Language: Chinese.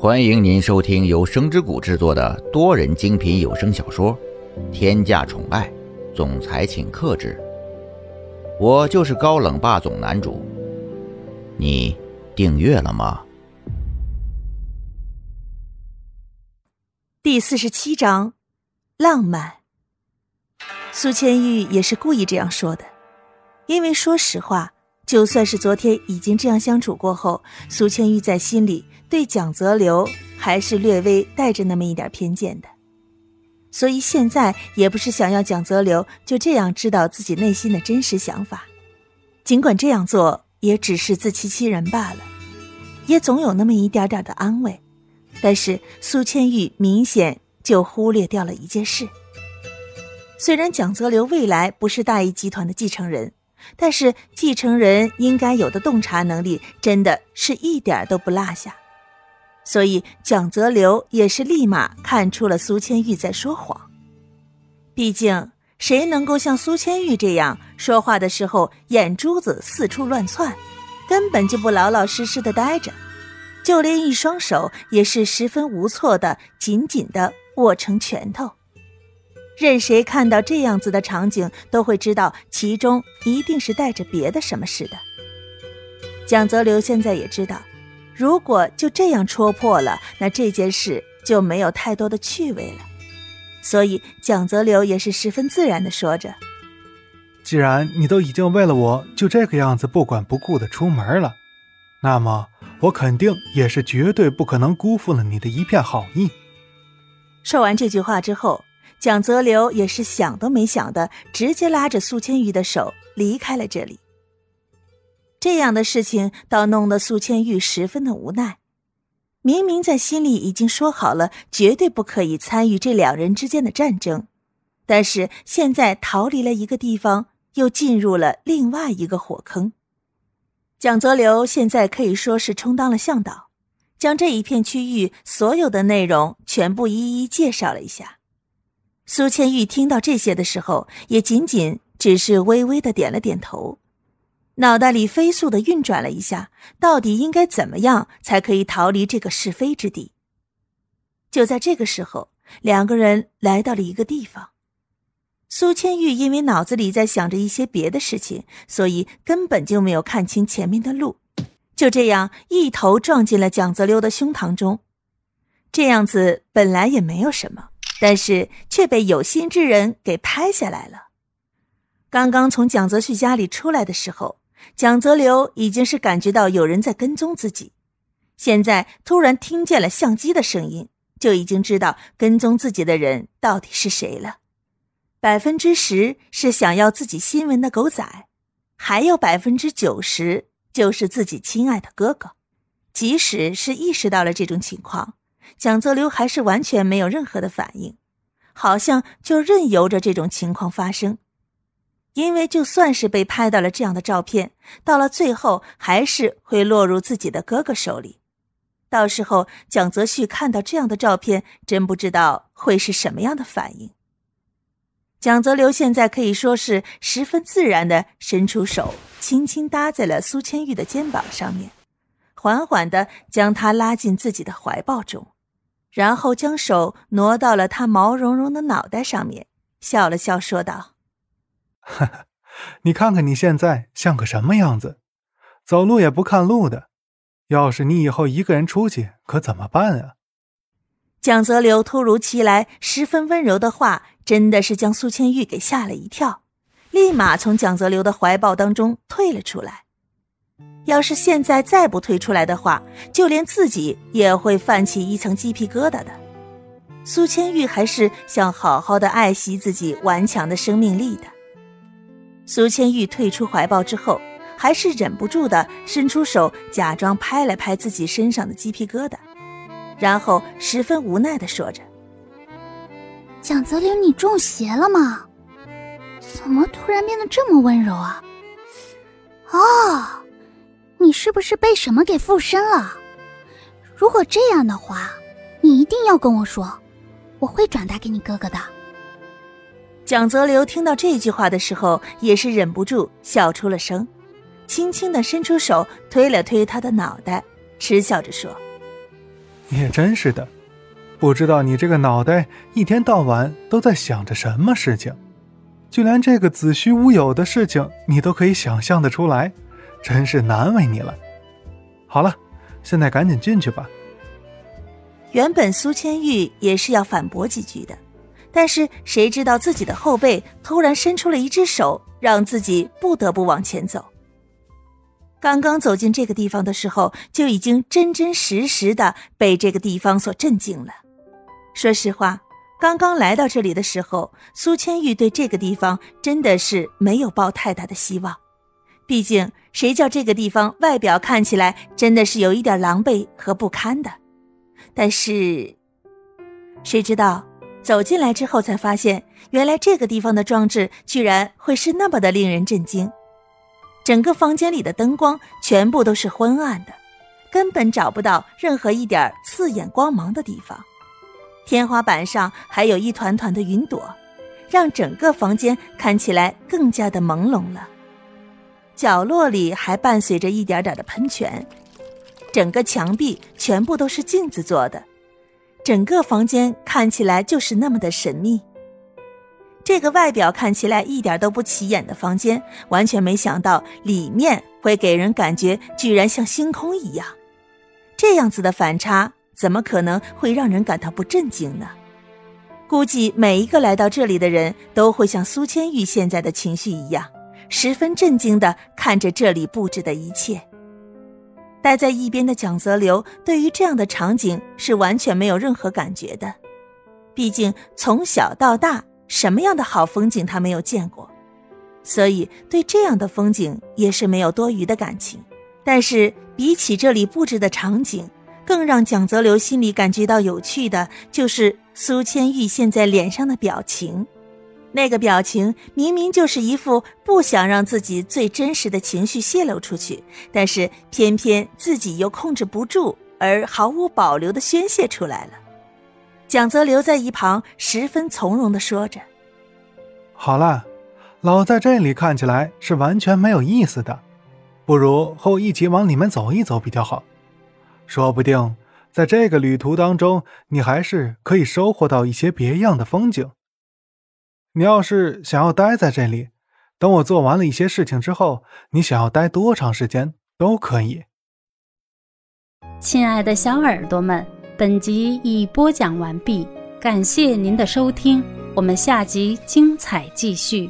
欢迎您收听由声之谷制作的多人精品有声小说《天价宠爱总裁请克制》，我就是高冷霸总男主。你订阅了吗？第四十七章，浪漫。苏千玉也是故意这样说的，因为说实话，就算是昨天已经这样相处过后，苏千玉在心里。对蒋泽流还是略微带着那么一点偏见的，所以现在也不是想要蒋泽流就这样知道自己内心的真实想法，尽管这样做也只是自欺欺人罢了，也总有那么一点点的安慰。但是苏千玉明显就忽略掉了一件事：虽然蒋泽流未来不是大义集团的继承人，但是继承人应该有的洞察能力真的是一点都不落下。所以，蒋泽流也是立马看出了苏千玉在说谎。毕竟，谁能够像苏千玉这样说话的时候眼珠子四处乱窜，根本就不老老实实的待着，就连一双手也是十分无措的紧紧的握成拳头。任谁看到这样子的场景，都会知道其中一定是带着别的什么似的。蒋泽流现在也知道。如果就这样戳破了，那这件事就没有太多的趣味了。所以蒋泽流也是十分自然的说着：“既然你都已经为了我就这个样子不管不顾的出门了，那么我肯定也是绝对不可能辜负了你的一片好意。”说完这句话之后，蒋泽流也是想都没想的，直接拉着苏千玉的手离开了这里。这样的事情倒弄得苏千玉十分的无奈。明明在心里已经说好了，绝对不可以参与这两人之间的战争，但是现在逃离了一个地方，又进入了另外一个火坑。蒋泽流现在可以说是充当了向导，将这一片区域所有的内容全部一一介绍了一下。苏千玉听到这些的时候，也仅仅只是微微的点了点头。脑袋里飞速的运转了一下，到底应该怎么样才可以逃离这个是非之地？就在这个时候，两个人来到了一个地方。苏千玉因为脑子里在想着一些别的事情，所以根本就没有看清前面的路，就这样一头撞进了蒋泽流的胸膛中。这样子本来也没有什么，但是却被有心之人给拍下来了。刚刚从蒋泽旭家里出来的时候。蒋泽流已经是感觉到有人在跟踪自己，现在突然听见了相机的声音，就已经知道跟踪自己的人到底是谁了。百分之十是想要自己新闻的狗仔，还有百分之九十就是自己亲爱的哥哥。即使是意识到了这种情况，蒋泽流还是完全没有任何的反应，好像就任由着这种情况发生。因为就算是被拍到了这样的照片，到了最后还是会落入自己的哥哥手里。到时候蒋泽旭看到这样的照片，真不知道会是什么样的反应。蒋泽流现在可以说是十分自然的伸出手，轻轻搭在了苏千玉的肩膀上面，缓缓的将她拉进自己的怀抱中，然后将手挪到了她毛茸茸的脑袋上面，笑了笑说道。哈哈，你看看你现在像个什么样子，走路也不看路的。要是你以后一个人出去，可怎么办啊？蒋泽流突如其来、十分温柔的话，真的是将苏千玉给吓了一跳，立马从蒋泽流的怀抱当中退了出来。要是现在再不退出来的话，就连自己也会泛起一层鸡皮疙瘩的。苏千玉还是想好好的爱惜自己顽强的生命力的。苏千玉退出怀抱之后，还是忍不住的伸出手，假装拍了拍自己身上的鸡皮疙瘩，然后十分无奈的说着：“蒋泽林，你中邪了吗？怎么突然变得这么温柔啊？哦，你是不是被什么给附身了？如果这样的话，你一定要跟我说，我会转达给你哥哥的。”蒋泽流听到这句话的时候，也是忍不住笑出了声，轻轻的伸出手推了推他的脑袋，嗤笑着说：“你也真是的，不知道你这个脑袋一天到晚都在想着什么事情，就连这个子虚乌有的事情你都可以想象得出来，真是难为你了。好了，现在赶紧进去吧。原本苏千玉也是要反驳几句的，但是谁知道自己的后背突然伸出了一只手，让自己不得不往前走。刚刚走进这个地方的时候，就已经真真实实的被这个地方所震惊了。说实话，刚刚来到这里的时候，苏千玉对这个地方真的是没有抱太大的希望。毕竟，谁叫这个地方外表看起来真的是有一点狼狈和不堪的。但是，谁知道走进来之后才发现，原来这个地方的装置居然会是那么的令人震惊。整个房间里的灯光全部都是昏暗的，根本找不到任何一点刺眼光芒的地方。天花板上还有一团团的云朵，让整个房间看起来更加的朦胧了。角落里还伴随着一点点的喷泉，整个墙壁全部都是镜子做的，整个房间看起来就是那么的神秘。这个外表看起来一点都不起眼的房间，完全没想到里面会给人感觉居然像星空一样。这样子的反差，怎么可能会让人感到不震惊呢？估计每一个来到这里的人都会像苏千玉现在的情绪一样，十分震惊的看着这里布置的一切。待在一边的蒋泽流对于这样的场景是完全没有任何感觉的，毕竟从小到大。什么样的好风景他没有见过，所以对这样的风景也是没有多余的感情。但是比起这里布置的场景，更让蒋泽流心里感觉到有趣的就是苏千玉现在脸上的表情。那个表情明明就是一副不想让自己最真实的情绪泄露出去，但是偏偏自己又控制不住，而毫无保留的宣泄出来了。蒋泽留在一旁，十分从容的说着：“好了，老在这里看起来是完全没有意思的，不如和我一起往里面走一走比较好。说不定在这个旅途当中，你还是可以收获到一些别样的风景。你要是想要待在这里，等我做完了一些事情之后，你想要待多长时间都可以。”亲爱的小耳朵们。本集已播讲完毕，感谢您的收听，我们下集精彩继续。